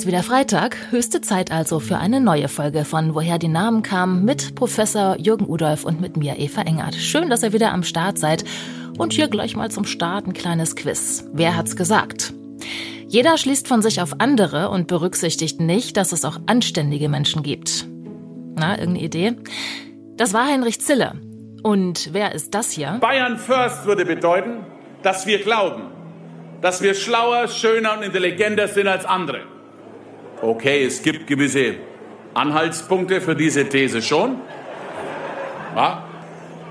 ist wieder Freitag, höchste Zeit also für eine neue Folge von Woher die Namen kamen mit Professor Jürgen Udolf und mit mir Eva Engert. Schön, dass ihr wieder am Start seid. Und hier gleich mal zum Start ein kleines Quiz. Wer hat's gesagt? Jeder schließt von sich auf andere und berücksichtigt nicht, dass es auch anständige Menschen gibt. Na, irgendeine Idee? Das war Heinrich Zille. Und wer ist das hier? Bayern First würde bedeuten, dass wir glauben, dass wir schlauer, schöner und intelligenter sind als andere. Okay, es gibt gewisse Anhaltspunkte für diese These schon. Ja,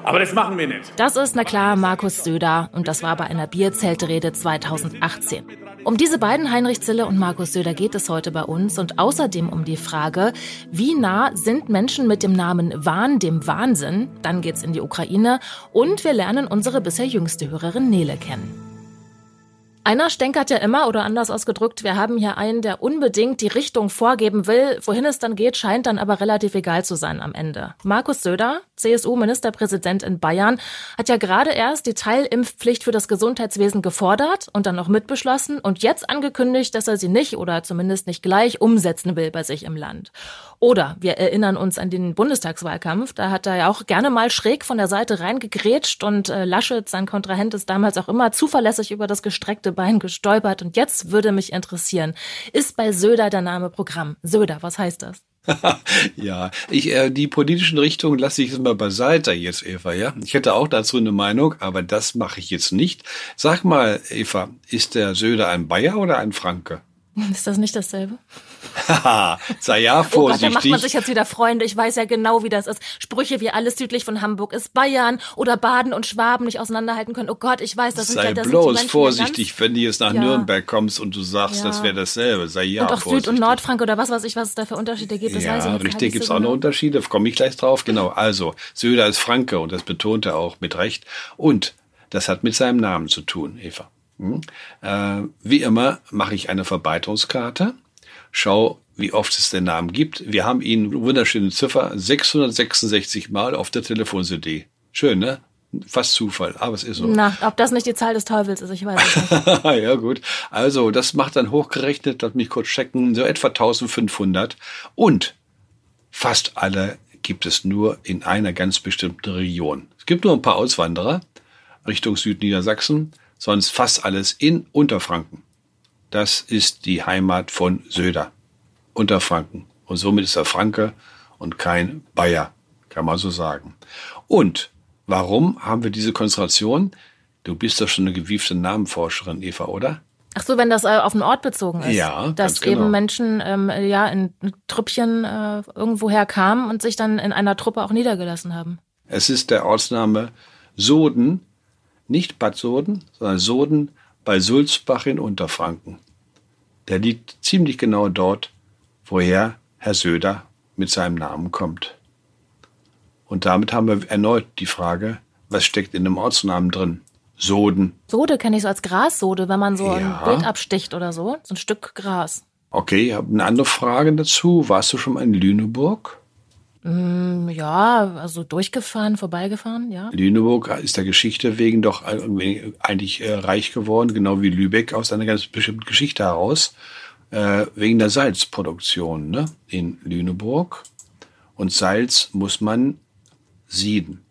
aber das machen wir nicht. Das ist, na klar, Markus Söder. Und das war bei einer Bierzeltrede 2018. Um diese beiden, Heinrich Zille und Markus Söder, geht es heute bei uns und außerdem um die Frage, wie nah sind Menschen mit dem Namen Wahn dem Wahnsinn? Dann geht's in die Ukraine und wir lernen unsere bisher jüngste Hörerin Nele kennen. Einer stänkert ja immer, oder anders ausgedrückt, wir haben hier einen, der unbedingt die Richtung vorgeben will. Wohin es dann geht, scheint dann aber relativ egal zu sein am Ende. Markus Söder, CSU-Ministerpräsident in Bayern, hat ja gerade erst die Teilimpfpflicht für das Gesundheitswesen gefordert und dann noch mitbeschlossen und jetzt angekündigt, dass er sie nicht oder zumindest nicht gleich umsetzen will bei sich im Land. Oder wir erinnern uns an den Bundestagswahlkampf, da hat er ja auch gerne mal schräg von der Seite reingegrätscht und äh, Laschet, sein Kontrahent, ist damals auch immer zuverlässig über das gestreckte Bein gestolpert. Und jetzt würde mich interessieren, ist bei Söder der Name Programm? Söder, was heißt das? ja, ich, äh, die politischen Richtungen lasse ich jetzt mal beiseite jetzt, Eva, ja. Ich hätte auch dazu eine Meinung, aber das mache ich jetzt nicht. Sag mal, Eva, ist der Söder ein Bayer oder ein Franke? Ist das nicht dasselbe? Haha, sei ja vorsichtig. Oh Gott, da macht man sich jetzt wieder Freunde. Ich weiß ja genau, wie das ist. Sprüche wie alles südlich von Hamburg ist Bayern oder Baden und Schwaben nicht auseinanderhalten können. Oh Gott, ich weiß, das sei sind das bloß sind vorsichtig, wenn du jetzt nach ja. Nürnberg kommst und du sagst, ja. das wäre dasselbe. Sei ja Und auch vorsichtig. Süd- und Nordfrank oder was weiß ich, was es da für Unterschiede gibt. Das ja, weiß ich nicht. richtig, gibt es auch noch Unterschiede. Komme ich gleich drauf. Genau, also Söder ist Franke und das betont er auch mit Recht. Und das hat mit seinem Namen zu tun, Eva. Hm? Äh, wie immer mache ich eine Verbreitungskarte, schau, wie oft es den Namen gibt. Wir haben ihn, wunderschöne Ziffer, 666 Mal auf der Telefon-CD. Schön, ne? Fast Zufall, aber es ist so. Na, ob das nicht die Zahl des Teufels ist, ich weiß es nicht. ja, gut. Also, das macht dann hochgerechnet, lass mich kurz checken, so etwa 1500. Und fast alle gibt es nur in einer ganz bestimmten Region. Es gibt nur ein paar Auswanderer Richtung Südniedersachsen sonst fast alles in Unterfranken. Das ist die Heimat von Söder. Unterfranken. Und somit ist er Franke und kein Bayer, kann man so sagen. Und warum haben wir diese Konzentration? Du bist doch schon eine gewiefte Namenforscherin, Eva, oder? Ach so, wenn das äh, auf den Ort bezogen ist. Ja, dass genau. eben Menschen ähm, ja in Trüppchen äh, irgendwoher kamen und sich dann in einer Truppe auch niedergelassen haben. Es ist der Ortsname Soden nicht Bad Soden, sondern Soden bei Sulzbach in Unterfranken. Der liegt ziemlich genau dort, woher Herr Söder mit seinem Namen kommt. Und damit haben wir erneut die Frage, was steckt in dem Ortsnamen drin? Soden. Sode kenne ich so als Grassode, wenn man so ja. ein Bild absticht oder so. So ein Stück Gras. Okay, ich habe eine andere Frage dazu. Warst du schon mal in Lüneburg? Mm, ja, also durchgefahren, vorbeigefahren, ja. Lüneburg ist der Geschichte wegen doch eigentlich äh, reich geworden, genau wie Lübeck aus einer ganz bestimmten Geschichte heraus, äh, wegen der Salzproduktion ne, in Lüneburg. Und Salz muss man sieden.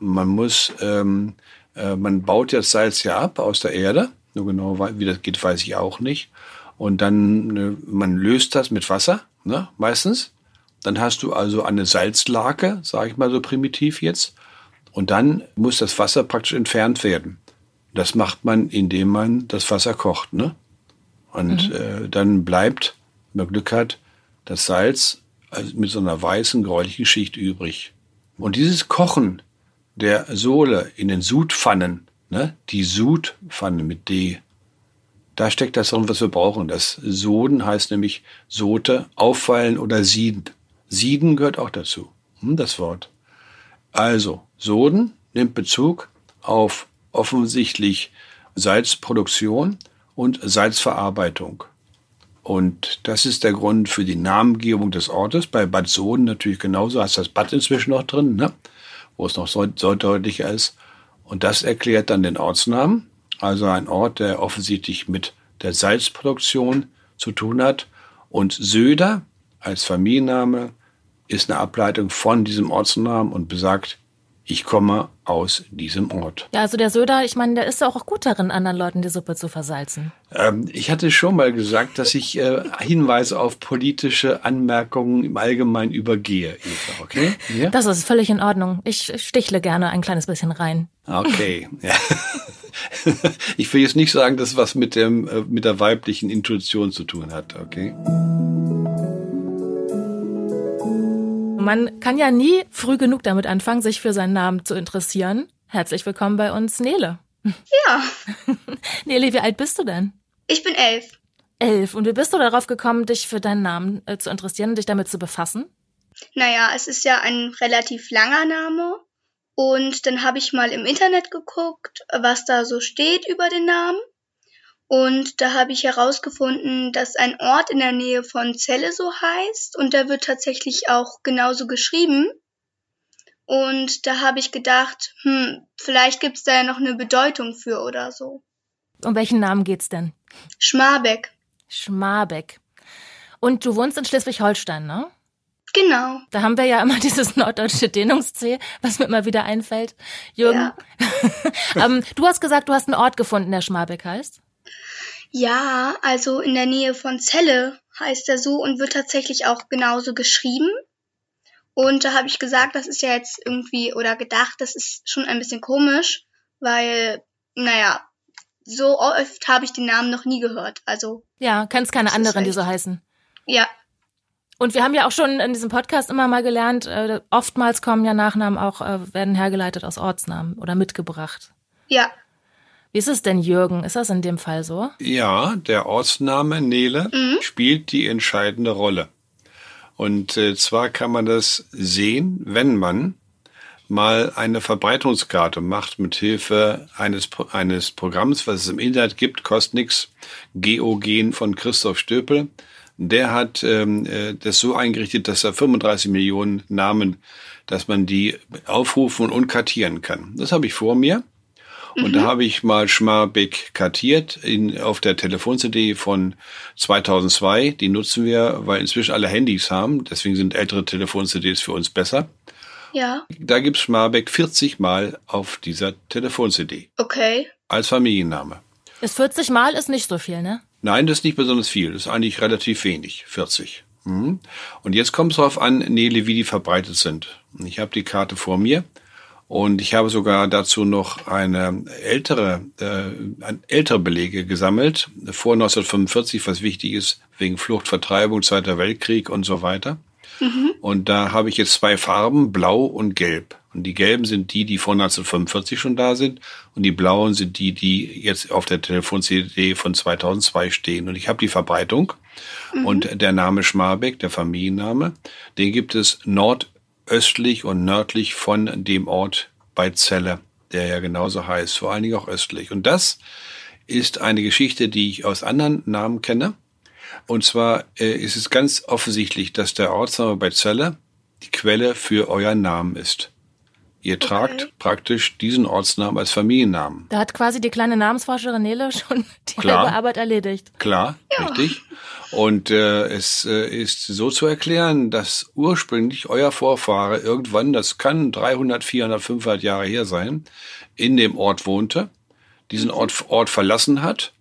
Man muss, ähm, äh, man baut das Salz ja ab aus der Erde. Nur genau, wie das geht, weiß ich auch nicht. Und dann, äh, man löst das mit Wasser, ne, meistens dann hast du also eine Salzlake, sage ich mal so primitiv jetzt. Und dann muss das Wasser praktisch entfernt werden. Das macht man, indem man das Wasser kocht. Ne? Und mhm. äh, dann bleibt, wenn man Glück hat, das Salz also mit so einer weißen, gräulichen Schicht übrig. Und dieses Kochen der Sohle in den Sudpfannen, ne, die Sudpfanne mit D, da steckt das drin, was wir brauchen. Das Soden heißt nämlich Sote, auffallen oder sieden. Sieden gehört auch dazu, hm, das Wort. Also, Soden nimmt Bezug auf offensichtlich Salzproduktion und Salzverarbeitung. Und das ist der Grund für die Namengebung des Ortes. Bei Bad Soden natürlich genauso, hast das Bad inzwischen noch drin, ne? wo es noch so, so deutlicher ist. Und das erklärt dann den Ortsnamen. Also ein Ort, der offensichtlich mit der Salzproduktion zu tun hat Und Söder als Familienname ist eine Ableitung von diesem Ortsnamen und besagt, ich komme aus diesem Ort. Ja, also der Söder, ich meine, der ist ja auch gut darin, anderen Leuten die Suppe zu versalzen. Ähm, ich hatte schon mal gesagt, dass ich äh, Hinweise auf politische Anmerkungen im Allgemeinen übergehe, Eva, okay? Ja? Das ist völlig in Ordnung. Ich stichle gerne ein kleines bisschen rein. Okay, ja. Ich will jetzt nicht sagen, dass was mit dem äh, mit der weiblichen Intuition zu tun hat, okay? Man kann ja nie früh genug damit anfangen, sich für seinen Namen zu interessieren. Herzlich willkommen bei uns, Nele. Ja. Nele, wie alt bist du denn? Ich bin elf. Elf. Und wie bist du darauf gekommen, dich für deinen Namen äh, zu interessieren und dich damit zu befassen? Naja, es ist ja ein relativ langer Name. Und dann habe ich mal im Internet geguckt, was da so steht über den Namen. Und da habe ich herausgefunden, dass ein Ort in der Nähe von Celle so heißt und der wird tatsächlich auch genauso geschrieben. Und da habe ich gedacht, hm, vielleicht gibt es da ja noch eine Bedeutung für oder so. Um welchen Namen geht's denn? Schmarbeck. Schmarbeck. Und du wohnst in Schleswig-Holstein, ne? Genau. Da haben wir ja immer dieses norddeutsche Dehnungs-C, was mir immer wieder einfällt. Jürgen, ja. ähm, du hast gesagt, du hast einen Ort gefunden, der Schmarbeck heißt. Ja, also in der Nähe von Celle heißt er so und wird tatsächlich auch genauso geschrieben. Und da habe ich gesagt, das ist ja jetzt irgendwie, oder gedacht, das ist schon ein bisschen komisch, weil, naja, so oft habe ich den Namen noch nie gehört. Also. Ja, kennst keine anderen, die so heißen. Ja. Und wir haben ja auch schon in diesem Podcast immer mal gelernt, äh, oftmals kommen ja Nachnamen auch, äh, werden hergeleitet aus Ortsnamen oder mitgebracht. Ja. Wie ist es denn, Jürgen? Ist das in dem Fall so? Ja, der Ortsname Nele mhm. spielt die entscheidende Rolle. Und äh, zwar kann man das sehen, wenn man mal eine Verbreitungskarte macht mit Hilfe eines, eines Programms, was es im Internet gibt, kostet nichts, Geogen von Christoph Stöpel. Der hat ähm, äh, das so eingerichtet, dass er 35 Millionen Namen, dass man die aufrufen und kartieren kann. Das habe ich vor mir. Und mhm. da habe ich mal Schmarbeck kartiert in, auf der Telefon-CD von 2002. Die nutzen wir, weil inzwischen alle Handys haben. Deswegen sind ältere Telefon-CDs für uns besser. Ja. Da gibt's Schmarbeck 40 Mal auf dieser Telefon-CD. Okay. Als Familienname. Ist 40 Mal ist nicht so viel, ne? Nein, das ist nicht besonders viel. Das ist eigentlich relativ wenig. 40. Mhm. Und jetzt kommt es darauf an, Nele, wie die verbreitet sind. Ich habe die Karte vor mir. Und ich habe sogar dazu noch eine ältere, äh, ältere Belege gesammelt, vor 1945, was wichtig ist, wegen Flucht, Vertreibung, Zweiter Weltkrieg und so weiter. Mhm. Und da habe ich jetzt zwei Farben, blau und gelb. Und die gelben sind die, die vor 1945 schon da sind. Und die blauen sind die, die jetzt auf der Telefon-CD von 2002 stehen. Und ich habe die Verbreitung. Mhm. Und der Name Schmarbeck, der Familienname, den gibt es nord östlich und nördlich von dem Ort bei Celle, der ja genauso heißt, vor allen Dingen auch östlich. Und das ist eine Geschichte, die ich aus anderen Namen kenne. Und zwar äh, ist es ganz offensichtlich, dass der Ortsname bei Celle die Quelle für euren Namen ist. Ihr okay. tragt praktisch diesen Ortsnamen als Familiennamen. Da hat quasi die kleine Namensforscherin Nele schon die Klar. halbe Arbeit erledigt. Klar, ja. richtig. Und äh, es äh, ist so zu erklären, dass ursprünglich euer Vorfahre irgendwann, das kann 300, 400, 500 Jahre her sein, in dem Ort wohnte, diesen mhm. Ort, Ort verlassen hat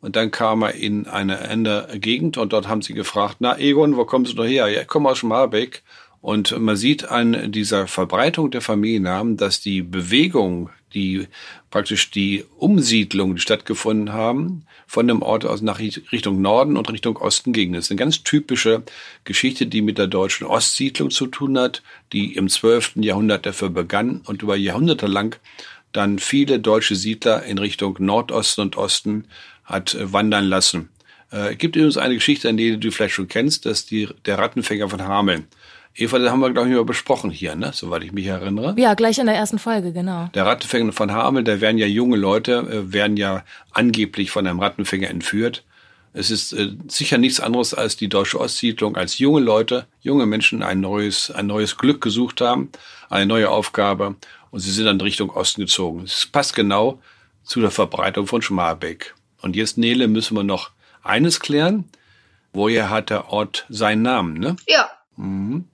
und dann kam er in eine andere Gegend und dort haben sie gefragt, na Egon, wo kommst du her? Ja, ich komme aus Schmarbeck. Und man sieht an dieser Verbreitung der Familiennamen, dass die Bewegung, die praktisch die Umsiedlung, stattgefunden haben, von dem Ort aus nach Richtung Norden und Richtung Osten ging. Das ist eine ganz typische Geschichte, die mit der deutschen Ostsiedlung zu tun hat, die im 12. Jahrhundert dafür begann und über Jahrhunderte lang dann viele deutsche Siedler in Richtung Nordosten und Osten hat äh, wandern lassen. Äh, gibt übrigens eine Geschichte, an die du vielleicht schon kennst, dass die, der Rattenfänger von Hameln Eva, das haben wir, glaube ich, mal besprochen hier, ne? soweit ich mich erinnere. Ja, gleich in der ersten Folge, genau. Der Rattenfänger von Hamel, da werden ja junge Leute, äh, werden ja angeblich von einem Rattenfänger entführt. Es ist äh, sicher nichts anderes als die deutsche Ostsiedlung, als junge Leute, junge Menschen ein neues, ein neues Glück gesucht haben, eine neue Aufgabe und sie sind dann Richtung Osten gezogen. Es passt genau zu der Verbreitung von Schmalbeck. Und jetzt, Nele, müssen wir noch eines klären. Woher hat der Ort seinen Namen, ne? Ja. Mhm.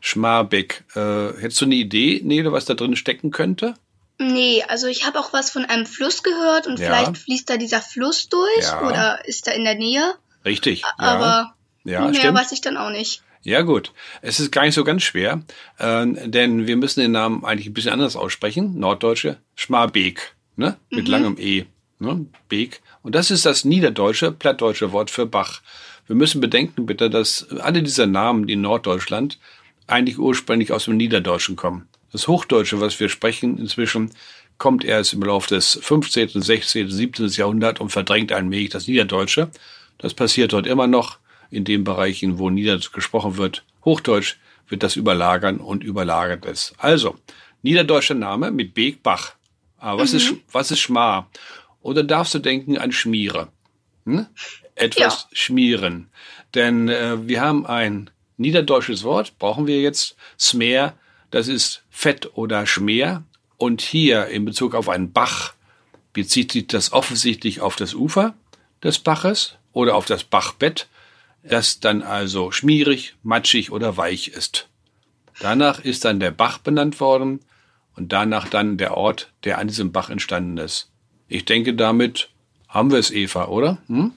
Schmarbeck. Äh, hättest du eine Idee, Nele, was da drin stecken könnte? Nee, also ich habe auch was von einem Fluss gehört und Ja. vielleicht fließt da dieser Fluss durch Ja. oder ist da in der Nähe. Richtig. Aber ja, mehr stimmt. weiß ich dann auch nicht. Ja, gut. Es ist gar nicht so ganz schwer, äh, denn wir müssen den Namen eigentlich ein bisschen anders aussprechen. Norddeutsche Schmarbeek, ne? Mit langem E, ne? Beek. Und das ist das niederdeutsche, plattdeutsche Wort für Bach. Wir müssen bedenken bitte, dass alle dieser Namen, die in Norddeutschland eigentlich ursprünglich aus dem Niederdeutschen kommen. Das Hochdeutsche, was wir sprechen inzwischen, kommt erst im Laufe des 15., 16., 17. Jahrhunderts und verdrängt allmählich das Niederdeutsche. Das passiert dort immer noch in den Bereichen, wo Niederdeutsch gesprochen wird. Hochdeutsch wird das überlagern und überlagert es. Also, niederdeutscher Name mit Beek Bach. Aber was, ist, was ist Schmar? Oder darfst du denken an Schmiere? Hm? Etwas schmieren. Denn äh, wir haben ein niederdeutsches Wort, brauchen wir jetzt, Smer, das ist Fett oder Schmer. Und hier in Bezug auf einen Bach bezieht sich das offensichtlich auf das Ufer des Baches oder auf das Bachbett, das dann also schmierig, matschig oder weich ist. Danach ist dann der Bach benannt worden und danach dann der Ort, der an diesem Bach entstanden ist. Ich denke, damit haben wir es, Eva, oder? Hm?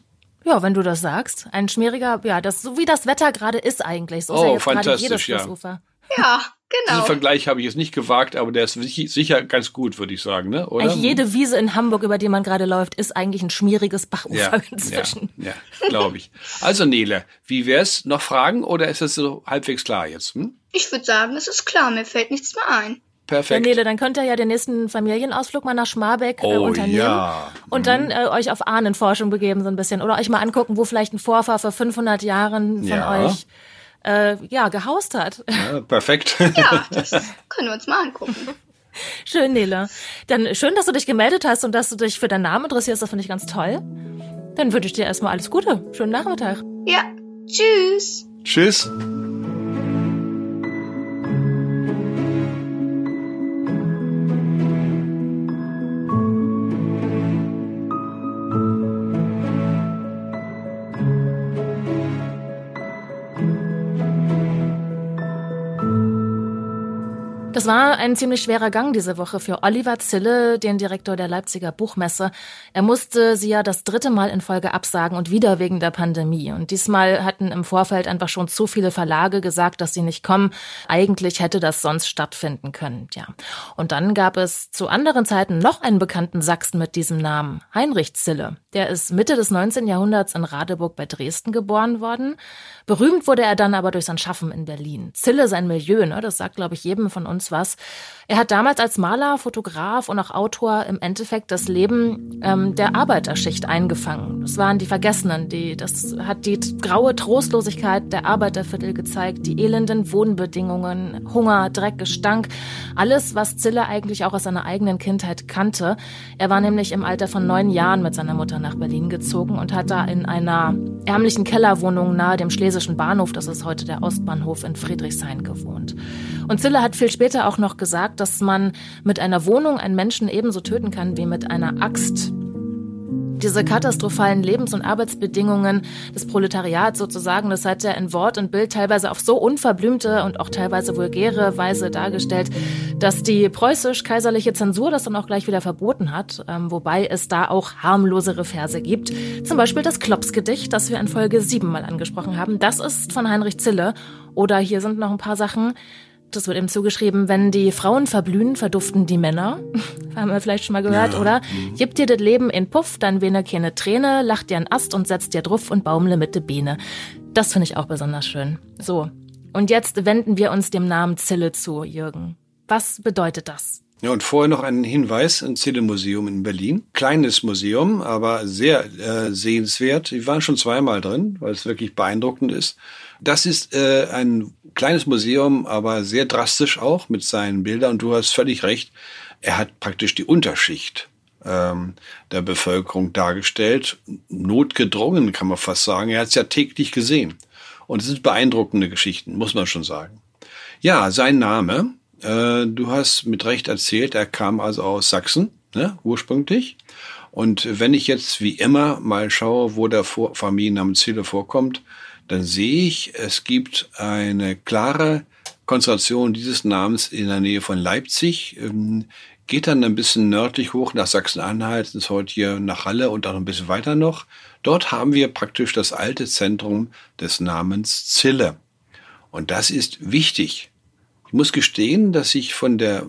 Ja, wenn du das sagst. Ein schmieriger, ja, das, so wie das Wetter gerade ist eigentlich. So ist Oh, ja jetzt fantastisch, jedes ja. Flussufer. Ja, Diesen genau. Vergleich habe ich jetzt nicht gewagt, aber der ist sich- sicher ganz gut, würde ich sagen, ne? Oder? Eigentlich jede Wiese in Hamburg, über die man gerade läuft, ist eigentlich ein schmieriges Bachufer ja, inzwischen. Ja, ja glaube ich. Also Nele, wie wär's? Noch Fragen oder ist es so halbwegs klar jetzt? Hm? Ich würde sagen, es ist klar, mir fällt nichts mehr ein. Ja, Perfekt. Nele, dann könnt ihr ja den nächsten Familienausflug mal nach Schmarbeck äh, Oh, unternehmen. ja. Und dann äh, euch auf Ahnenforschung begeben so ein bisschen. Oder euch mal angucken, wo vielleicht ein Vorfahr vor 500 Jahren von Ja. euch äh, ja, gehaust hat. Ja, perfekt. Ja, das können wir uns mal angucken. Schön, Nele. Dann schön, dass du dich gemeldet hast und dass du dich für deinen Namen interessierst. Das finde ich ganz toll. Dann wünsche ich dir erstmal alles Gute. Schönen Nachmittag. Ja, tschüss. Tschüss. Das war ein ziemlich schwerer Gang diese Woche für Oliver Zille, den Direktor der Leipziger Buchmesse. Er musste sie ja das dritte Mal in Folge absagen und wieder wegen der Pandemie. Und diesmal hatten im Vorfeld einfach schon zu viele Verlage gesagt, dass sie nicht kommen. Eigentlich hätte das sonst stattfinden können, ja. Und dann gab es zu anderen Zeiten noch einen bekannten Sachsen mit diesem Namen, Heinrich Zille. Der ist Mitte des 19. Jahrhunderts in Radeburg bei Dresden geboren worden. Berühmt wurde er dann aber durch sein Schaffen in Berlin. Zille, sein Milieu, ne, das sagt, glaube ich, jedem von uns was. Er hat damals als Maler, Fotograf und auch Autor im Endeffekt das Leben ähm, der Arbeiterschicht eingefangen. Das waren die Vergessenen, die, das hat die graue Trostlosigkeit der Arbeiterviertel gezeigt, die elenden Wohnbedingungen, Hunger, Dreck, Gestank, alles, was Zille eigentlich auch aus seiner eigenen Kindheit kannte. Er war nämlich im Alter von neun Jahren mit seiner Mutter nach Berlin gezogen und hat da in einer ärmlichen Kellerwohnung nahe dem Schlesischen Bahnhof, das ist heute der Ostbahnhof in Friedrichshain, gewohnt. Und Zille hat viel später auch noch gesagt, dass man mit einer Wohnung einen Menschen ebenso töten kann wie mit einer Axt. Diese katastrophalen Lebens- und Arbeitsbedingungen des Proletariats sozusagen, das hat er in Wort und Bild teilweise auf so unverblümte und auch teilweise vulgäre Weise dargestellt, dass die preußisch-kaiserliche Zensur das dann auch gleich wieder verboten hat, ähm, wobei es da auch harmlosere Verse gibt. Zum Beispiel das Klopsgedicht, das wir in Folge 7 mal angesprochen haben. Das ist von Heinrich Zille. Oder hier sind noch ein paar Sachen. Das wird ihm zugeschrieben, wenn die Frauen verblühen, verduften die Männer. Haben wir vielleicht schon mal gehört, oder? Gib dir das Leben in Puff, dann wene keine Träne, lach dir ein Ast und setz dir druff und baumle mit de Beine. Das finde ich auch besonders schön. So. Und jetzt wenden wir uns dem Namen Zille zu, Jürgen. Was bedeutet das? Ja, und vorher noch ein Hinweis, ein Zille-Museum in Berlin. Kleines Museum, aber sehr äh, sehenswert. Wir waren schon zweimal drin, weil es wirklich beeindruckend ist. Das ist äh, ein kleines Museum, aber sehr drastisch auch mit seinen Bildern. Und du hast völlig recht, er hat praktisch die Unterschicht ähm, der Bevölkerung dargestellt. Notgedrungen, kann man fast sagen. Er hat es ja täglich gesehen. Und es sind beeindruckende Geschichten, muss man schon sagen. Ja, sein Name, äh, du hast mit Recht erzählt, er kam also aus Sachsen, ne, ursprünglich. Und wenn ich jetzt wie immer mal schaue, wo der Vor Familienname Zille vorkommt, dann sehe ich, es gibt eine klare Konzentration dieses Namens in der Nähe von Leipzig, ähm, geht dann ein bisschen nördlich hoch nach Sachsen-Anhalt, ist heute hier nach Halle und auch ein bisschen weiter noch. Dort haben wir praktisch das alte Zentrum des Namens Zille. Und das ist wichtig. Ich muss gestehen, dass ich von der,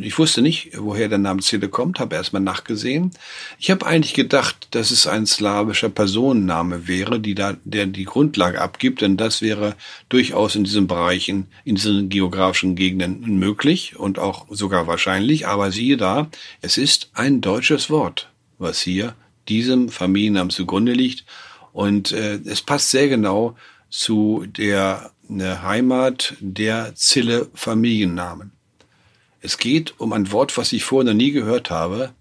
ich wusste nicht, woher der Name Zille kommt, habe erstmal nachgesehen. Ich habe eigentlich gedacht, dass es ein slawischer Personenname wäre, die da, der die Grundlage abgibt, denn das wäre durchaus in diesen Bereichen, in diesen geografischen Gegenden möglich und auch sogar wahrscheinlich. Aber siehe da, es ist ein deutsches Wort, was hier diesem Familiennamen zugrunde liegt. Und äh, es passt sehr genau zu der eine Heimat der Zille Familiennamen. Es geht um ein Wort, was ich vorher noch nie gehört habe.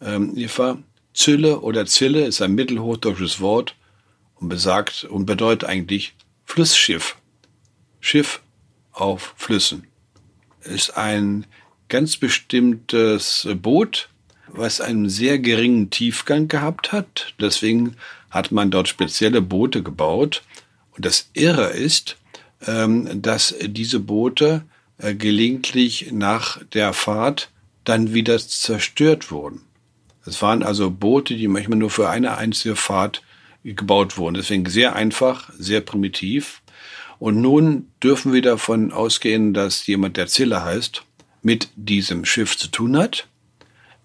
Ähm, Eva, Zille oder Zille ist ein mittelhochdeutsches Wort und besagt und bedeutet eigentlich Flussschiff. Schiff auf Flüssen. Ist ein ganz bestimmtes Boot, was einen sehr geringen Tiefgang gehabt hat. Deswegen hat man dort spezielle Boote gebaut. Und das Irre ist, dass diese Boote äh, gelegentlich nach der Fahrt dann wieder zerstört wurden. Es waren also Boote, die manchmal nur für eine einzige Fahrt gebaut wurden. Deswegen sehr einfach, sehr primitiv. Und nun dürfen wir davon ausgehen, dass jemand, der Zille heißt, mit diesem Schiff zu tun hat.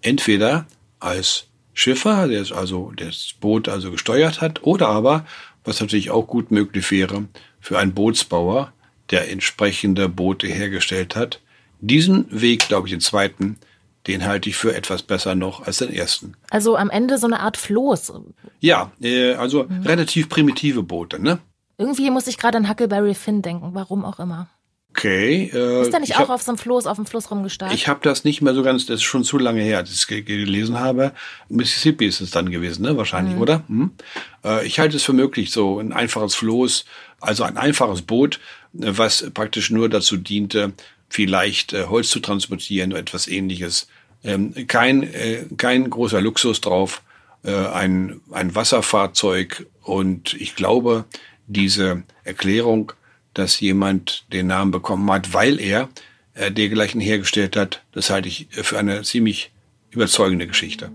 Entweder als Schiffer, der also das Boot also gesteuert hat, oder aber, was natürlich auch gut möglich wäre, für einen Bootsbauer, der entsprechende Boote hergestellt hat. Diesen Weg, glaube ich, den zweiten, den halte ich für etwas besser noch als den ersten. Also am Ende so eine Art Floß. Ja, äh, also mhm. relativ primitive Boote, ne? Irgendwie muss ich gerade an Huckleberry Finn denken, warum auch immer. Okay. Äh, ist der nicht auch hab, auf so einem Floß, auf dem Fluss rumgestartet? Ich habe das nicht mehr so ganz, das ist schon zu lange her, als ich es gelesen habe. Mississippi ist es dann gewesen, ne? Wahrscheinlich, mhm. oder? Hm? Äh, ich halte es für möglich, so ein einfaches Floß, also ein einfaches Boot, äh, was praktisch nur dazu diente, vielleicht äh, Holz zu transportieren oder etwas ähnliches. Ähm, kein, äh, kein großer Luxus drauf, äh, ein, ein Wasserfahrzeug und ich glaube, diese Erklärung dass jemand den Namen bekommen hat, weil er äh, dergleichen hergestellt hat. Das halte ich für eine ziemlich überzeugende Geschichte.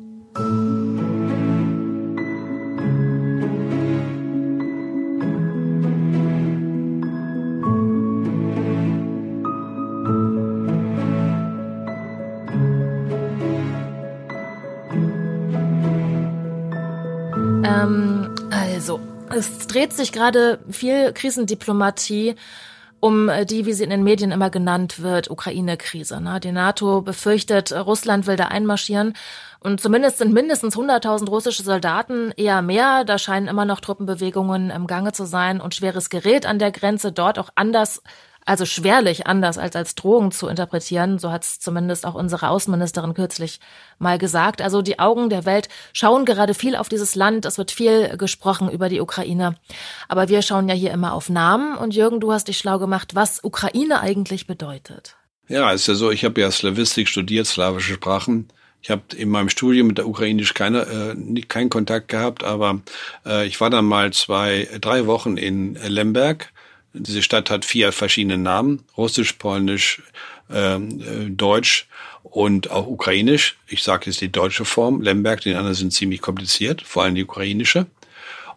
Es dreht sich gerade viel Krisendiplomatie um die, wie sie in den Medien immer genannt wird, Ukraine-Krise. Ne? Die NATO befürchtet, Russland will da einmarschieren. Und zumindest sind mindestens 100.000 russische Soldaten, eher mehr. Da scheinen immer noch Truppenbewegungen im Gange zu sein und schweres Gerät an der Grenze dort auch anders also schwerlich anders als als Drohung zu interpretieren. So hat es zumindest auch unsere Außenministerin kürzlich mal gesagt. Also die Augen der Welt schauen gerade viel auf dieses Land. Es wird viel gesprochen über die Ukraine. Aber wir schauen ja hier immer auf Namen. Und Jürgen, du hast dich schlau gemacht, was Ukraine eigentlich bedeutet. Ja, ist ja so, ich habe ja Slavistik studiert, slawische Sprachen. Ich habe in meinem Studium mit der Ukrainisch keine, äh, keinen Kontakt gehabt, aber äh, ich war dann mal zwei, drei Wochen in Lemberg diese Stadt hat vier verschiedene Namen, russisch, polnisch, ähm, äh, deutsch und auch ukrainisch. Ich sage jetzt die deutsche Form, Lemberg, die anderen sind ziemlich kompliziert, vor allem die ukrainische.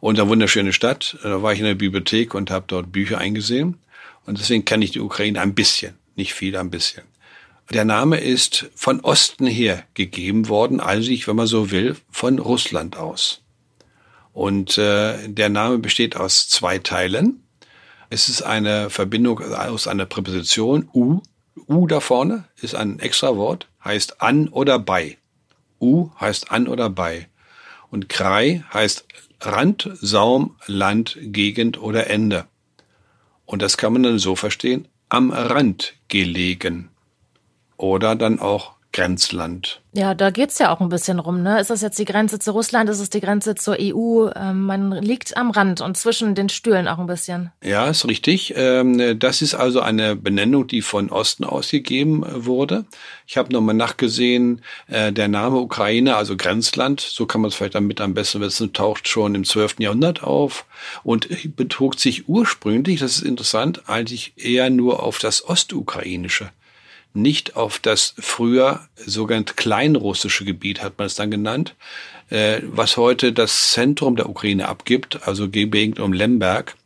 Und eine wunderschöne Stadt. Da war ich in der Bibliothek und habe dort Bücher eingesehen. Und deswegen kenne ich die Ukraine ein bisschen, nicht viel, ein bisschen. Der Name ist von Osten her gegeben worden, also ich, wenn man so will, von Russland aus. Und äh, der Name besteht aus zwei Teilen. Es ist eine Verbindung aus einer Präposition u. U da vorne ist ein extra Wort, heißt an oder bei. U heißt an oder bei. Und Krei heißt Rand, Saum, Land, Gegend oder Ende. Und das kann man dann so verstehen, am Rand gelegen. Oder dann auch Grenzland. Ja, da geht's ja auch ein bisschen rum. Ne? Ist das jetzt die Grenze zu Russland? Ist es die Grenze zur EU? Ähm, man liegt am Rand und zwischen den Stühlen auch ein bisschen. Ja, ist richtig. Ähm, das ist also eine Benennung, die von Osten ausgegeben äh, wurde. Ich habe nochmal nachgesehen, äh, der Name Ukraine, also Grenzland, so kann man es vielleicht damit am besten wissen, taucht schon im 12. Jahrhundert auf und betrug sich ursprünglich, das ist interessant, eigentlich eher nur auf das Ostukrainische nicht auf das früher sogenannte kleinrussische Gebiet, hat man es dann genannt, äh, was heute das Zentrum der Ukraine abgibt, also Gegend um Lemberg,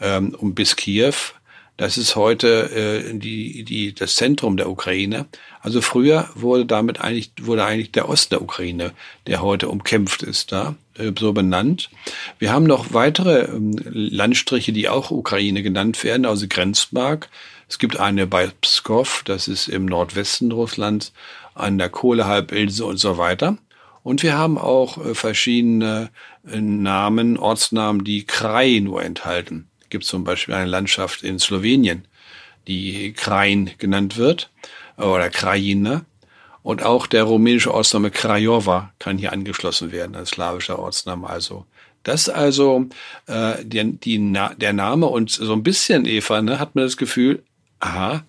ähm, um bis Kiew. Das ist heute äh, die, die, das Zentrum der Ukraine. Also früher wurde damit eigentlich, wurde eigentlich der Ost der Ukraine, der heute umkämpft ist, da äh, so benannt. Wir haben noch weitere ähm, Landstriche, die auch Ukraine genannt werden, also Grenzmark. Es gibt eine bei Pskov, das ist im Nordwesten Russlands, an der Kohlehalbinsel und so weiter. Und wir haben auch äh, verschiedene äh, Namen, Ortsnamen, die Kraj nur enthalten. Es gibt zum Beispiel eine Landschaft in Slowenien, die Krain genannt wird, oder Krajina. Und auch der rumänische Ortsname Krajova kann hier angeschlossen werden, als slawischer Ortsname also. Das also äh, die, die, der Name und so ein bisschen, Eva, ne, hat man das Gefühl, aha,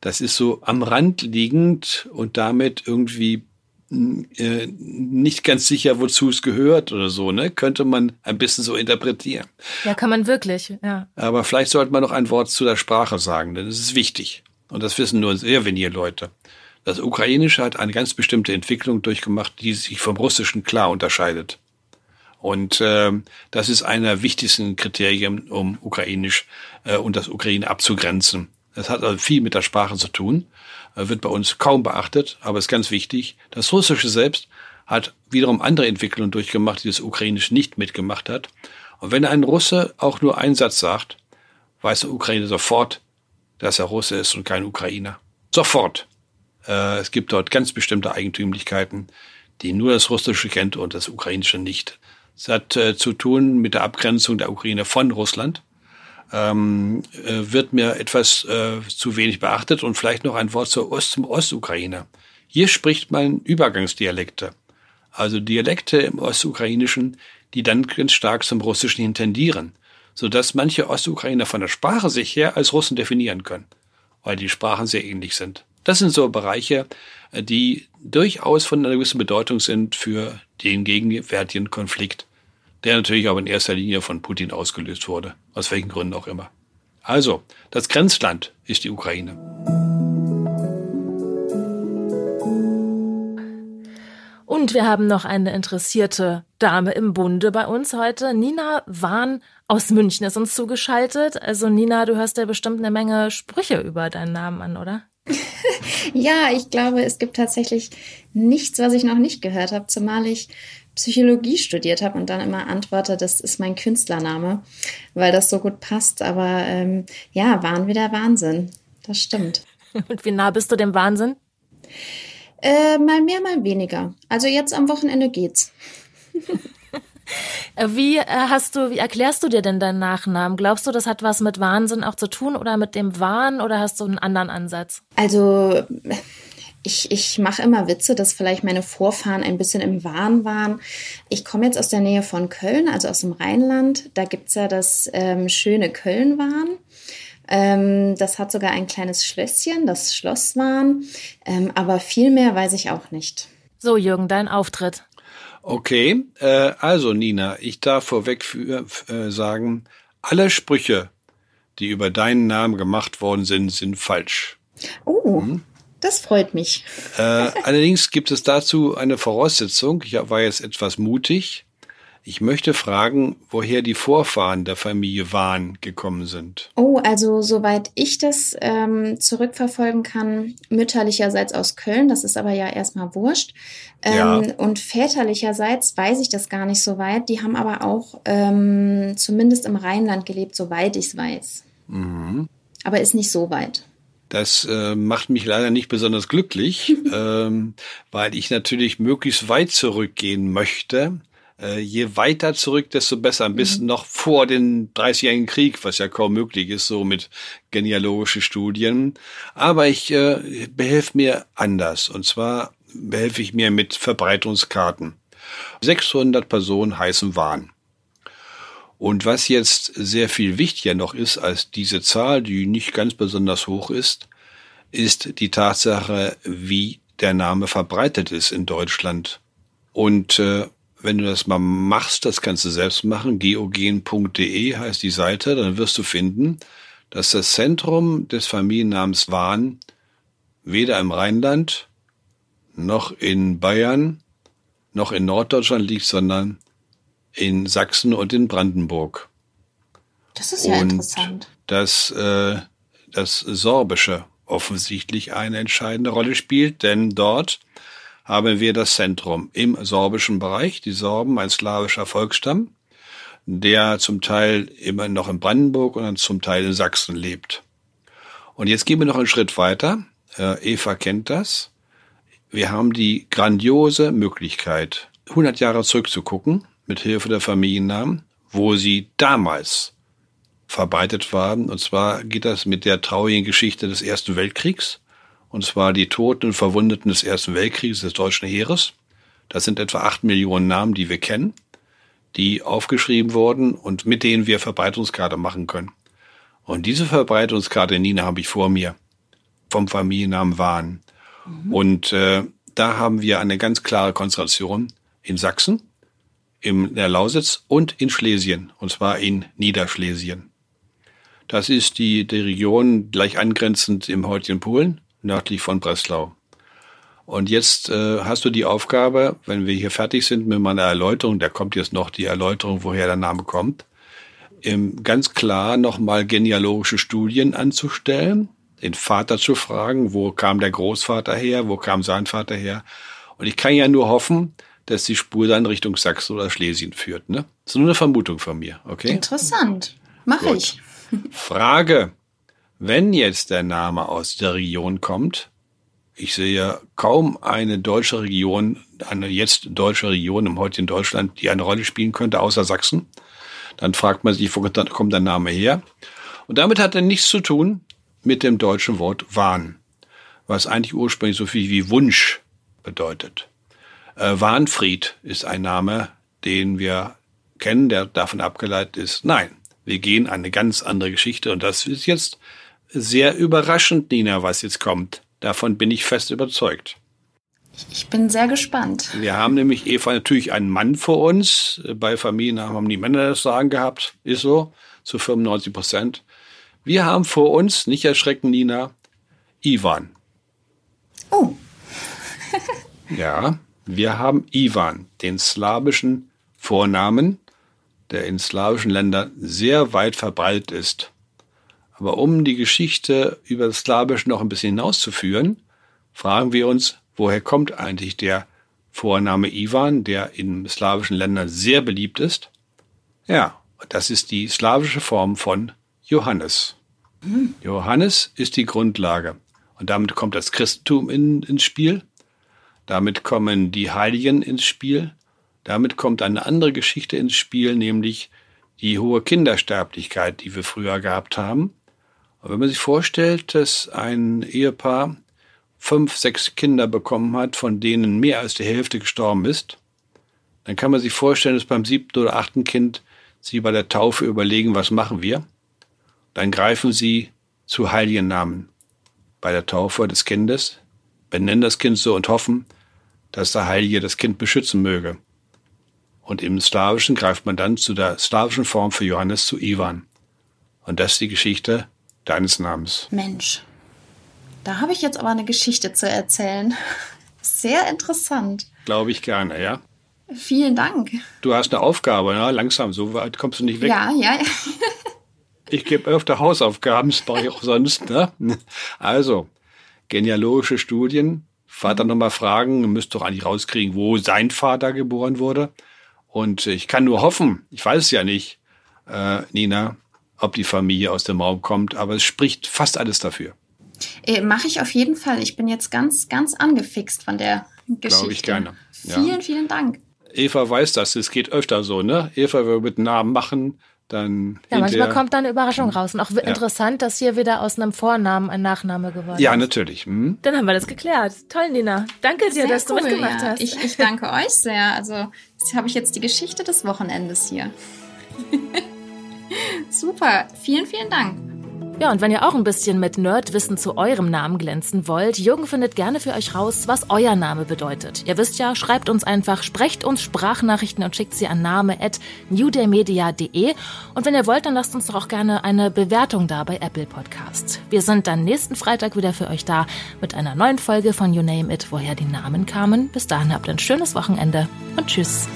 das ist so am Rand liegend und damit irgendwie äh, nicht ganz sicher, wozu es gehört oder so, ne? Könnte man ein bisschen so interpretieren. Ja, kann man wirklich, ja. Aber vielleicht sollte man noch ein Wort zu der Sprache sagen, denn es ist wichtig. Und das wissen nur sehr wenige Leute. Das Ukrainische hat eine ganz bestimmte Entwicklung durchgemacht, die sich vom Russischen klar unterscheidet. Und äh, das ist einer der wichtigsten Kriterien, um Ukrainisch äh, und das Ukraine abzugrenzen. Das hat also viel mit der Sprache zu tun, äh, wird bei uns kaum beachtet, aber ist ganz wichtig. Das Russische selbst hat wiederum andere Entwicklungen durchgemacht, die das Ukrainisch nicht mitgemacht hat. Und wenn ein Russe auch nur einen Satz sagt, weiß der Ukraine sofort, dass er Russe ist und kein Ukrainer. Sofort. Äh, es gibt dort ganz bestimmte Eigentümlichkeiten, die nur das Russische kennt und das Ukrainische nicht. Es hat äh, zu tun mit der Abgrenzung der Ukraine von Russland ähm, äh, wird mir etwas äh, zu wenig beachtet. Und vielleicht noch ein Wort zur Ost zum Ostukraine. Hier spricht man Übergangsdialekte, also Dialekte im Ostukrainischen, die dann ganz stark zum Russischen hin tendieren, sodass manche Ostukrainer von der Sprache sich her als Russen definieren können, weil die Sprachen sehr ähnlich sind. Das sind so Bereiche, äh, die durchaus von einer gewissen Bedeutung sind für den gegenwärtigen Konflikt der natürlich aber in erster Linie von Putin ausgelöst wurde, aus welchen Gründen auch immer. Also, das Grenzland ist die Ukraine. Und wir haben noch eine interessierte Dame im Bunde bei uns heute. Nina Wahn aus München ist uns zugeschaltet. Also Nina, du hörst ja bestimmt eine Menge Sprüche über deinen Namen an, oder? Ja, ich glaube, es gibt tatsächlich nichts, was ich noch nicht gehört habe, zumal ich Psychologie studiert habe und dann immer antworte, das ist mein Künstlername, weil das so gut passt. Aber ähm, ja, Wahn wieder Wahnsinn. Das stimmt. Und wie nah bist du dem Wahnsinn? Äh, mal mehr, mal weniger. Also jetzt am Wochenende geht's. Wie äh, hast du, wie erklärst du dir denn deinen Nachnamen? Glaubst du, das hat was mit Wahnsinn auch zu tun oder mit dem Wahn oder hast du einen anderen Ansatz? Also ich, ich mache immer Witze, dass vielleicht meine Vorfahren ein bisschen im Wahn waren. Ich komme jetzt aus der Nähe von Köln, also aus dem Rheinland. Da gibt es ja das ähm, schöne Köln-Wahn. Ähm, das hat sogar ein kleines Schlösschen, das Schlosswahn. Ähm, aber viel mehr weiß ich auch nicht. So, Jürgen, dein Auftritt. Okay, äh, also Nina, ich darf vorweg für, äh, sagen, alle Sprüche, die über deinen Namen gemacht worden sind, sind falsch. Oh. Hm? Das freut mich. Äh, allerdings gibt es dazu eine Voraussetzung. Ich war jetzt etwas mutig. Ich möchte fragen, woher die Vorfahren der Familie Wahn gekommen sind. Oh, also soweit ich das ähm, zurückverfolgen kann, mütterlicherseits aus Köln, das ist aber ja erstmal wurscht. Ähm, ja. Und väterlicherseits weiß ich das gar nicht so weit. Die haben aber auch ähm, zumindest im Rheinland gelebt, soweit ich es weiß. Mhm. Aber ist nicht so weit. Das äh, macht mich leider nicht besonders glücklich, ähm, weil ich natürlich möglichst weit zurückgehen möchte. Äh, je weiter zurück, desto besser. Am besten mhm. noch vor den 30-jährigen Krieg, was ja kaum möglich ist, so mit genealogischen Studien. Aber ich äh, behelfe mir anders. Und zwar behelfe ich mir mit Verbreitungskarten. 600 Personen heißen Wahn. Und was jetzt sehr viel wichtiger noch ist als diese Zahl, die nicht ganz besonders hoch ist, ist die Tatsache, wie der Name verbreitet ist in Deutschland. Und äh, wenn du das mal machst, das kannst du selbst machen, geogen.de heißt die Seite, dann wirst du finden, dass das Zentrum des Familiennamens Wahn weder im Rheinland noch in Bayern noch in Norddeutschland liegt, sondern in Sachsen und in Brandenburg. Das ist ja und interessant. Dass äh, das Sorbische offensichtlich eine entscheidende Rolle spielt, denn dort haben wir das Zentrum im sorbischen Bereich, die Sorben, ein slawischer Volksstamm, der zum Teil immer noch in Brandenburg und dann zum Teil in Sachsen lebt. Und jetzt gehen wir noch einen Schritt weiter. Äh, Eva kennt das. Wir haben die grandiose Möglichkeit, 100 Jahre zurückzugucken, mit Hilfe der Familiennamen, wo sie damals verbreitet waren. Und zwar geht das mit der traurigen Geschichte des Ersten Weltkriegs und zwar die Toten und Verwundeten des Ersten Weltkriegs des deutschen Heeres. Das sind etwa acht Millionen Namen, die wir kennen, die aufgeschrieben wurden und mit denen wir Verbreitungskarte machen können. Und diese Verbreitungskarte, Nina, habe ich vor mir, vom Familiennamen Wahn. Mhm. Und äh, da haben wir eine ganz klare Konzentration in Sachsen, in der Lausitz und in Schlesien, und zwar in Niederschlesien. Das ist die, die Region gleich angrenzend im heutigen Polen nördlich von Breslau. Und jetzt äh, hast du die Aufgabe, wenn wir hier fertig sind mit meiner Erläuterung, da kommt jetzt noch die Erläuterung, woher der Name kommt, ähm, ganz klar nochmal genealogische Studien anzustellen, den Vater zu fragen, wo kam der Großvater her, wo kam sein Vater her. Und ich kann ja nur hoffen, dass die Spur dann Richtung Sachsen oder Schlesien führt. Ne? Das ist nur eine Vermutung von mir, okay? Interessant. Mache ich. Frage. Wenn jetzt der Name aus der Region kommt, ich sehe kaum eine deutsche Region, eine jetzt deutsche Region im heutigen Deutschland, die eine Rolle spielen könnte, außer Sachsen. Dann fragt man sich, wo kommt der Name her? Und damit hat er nichts zu tun mit dem deutschen Wort Wahn, was eigentlich ursprünglich so viel wie Wunsch bedeutet. Äh, Wahnfried ist ein Name, den wir kennen, der davon abgeleitet ist. Nein, wir gehen eine ganz andere Geschichte und das ist jetzt sehr überraschend, Nina, was jetzt kommt. Davon bin ich fest überzeugt. Ich bin sehr gespannt. Wir haben nämlich Eva natürlich einen Mann vor uns. Bei Familien haben die Männer das Sagen gehabt. Ist so. Zu 95 Prozent. Wir haben vor uns, nicht erschrecken, Nina, Ivan. Oh. ja, wir haben Ivan, den slawischen Vornamen, der in slawischen Ländern sehr weit verbreitet ist. Aber um die Geschichte über das Slawische noch ein bisschen hinauszuführen, fragen wir uns, woher kommt eigentlich der Vorname Ivan, der in slawischen Ländern sehr beliebt ist? Ja, das ist die slawische Form von Johannes. Mhm. Johannes ist die Grundlage. Und damit kommt das Christentum in, ins Spiel. Damit kommen die Heiligen ins Spiel. Damit kommt eine andere Geschichte ins Spiel, nämlich die hohe Kindersterblichkeit, die wir früher gehabt haben. Aber wenn man sich vorstellt, dass ein Ehepaar fünf, sechs Kinder bekommen hat, von denen mehr als die Hälfte gestorben ist, dann kann man sich vorstellen, dass beim siebten oder achten Kind sie bei der Taufe überlegen, was machen wir? Dann greifen sie zu heiligen Namen bei der Taufe des Kindes, benennen das Kind so und hoffen, dass der Heilige das Kind beschützen möge. Und im Slawischen greift man dann zu der slawischen Form für Johannes zu Ivan. Und das ist die Geschichte deines Namens. Mensch, da habe ich jetzt aber eine Geschichte zu erzählen. Sehr interessant. Glaube ich gerne, ja. Vielen Dank. Du hast eine Aufgabe, ne? langsam, so weit kommst du nicht weg. Ja, ja, ja. ich gebe öfter Hausaufgaben, das mache ich auch sonst. Ne? Also, genealogische Studien, Vater nochmal fragen, du müsst doch eigentlich rauskriegen, wo sein Vater geboren wurde. Und ich kann nur hoffen, ich weiß es ja nicht, äh, Nina, ob die Familie aus dem Raum kommt, aber es spricht fast alles dafür. Äh, Mache ich auf jeden Fall. Ich bin jetzt ganz, ganz angefixt von der Geschichte. Glaube ich gerne. Ja. Vielen, vielen Dank. Eva weiß das, es geht öfter so, ne? Eva will mit Namen machen, dann. Ja, manchmal kommt da eine Überraschung raus. Und auch ja. interessant, dass hier wieder aus einem Vornamen ein Nachname geworden ja, ist. Ja, natürlich. Hm. Dann haben wir das geklärt. Toll, Nina. Danke dir, sehr dass cool, du mitgemacht ja. hast. Ich, ich danke euch sehr. Also, jetzt habe ich jetzt die Geschichte des Wochenendes hier. Super. Vielen, vielen Dank. Ja, und wenn ihr auch ein bisschen mit Nerdwissen zu eurem Namen glänzen wollt, Jürgen findet gerne für euch raus, was euer Name bedeutet. Ihr wisst ja, schreibt uns einfach, sprecht uns Sprachnachrichten und schickt sie an name@newdaymedia.de. Und wenn ihr wollt, dann lasst uns doch auch gerne eine Bewertung da bei Apple Podcasts. Wir sind dann nächsten Freitag wieder für euch da mit einer neuen Folge von You Name It, woher die Namen kamen. Bis dahin habt ein schönes Wochenende und tschüss.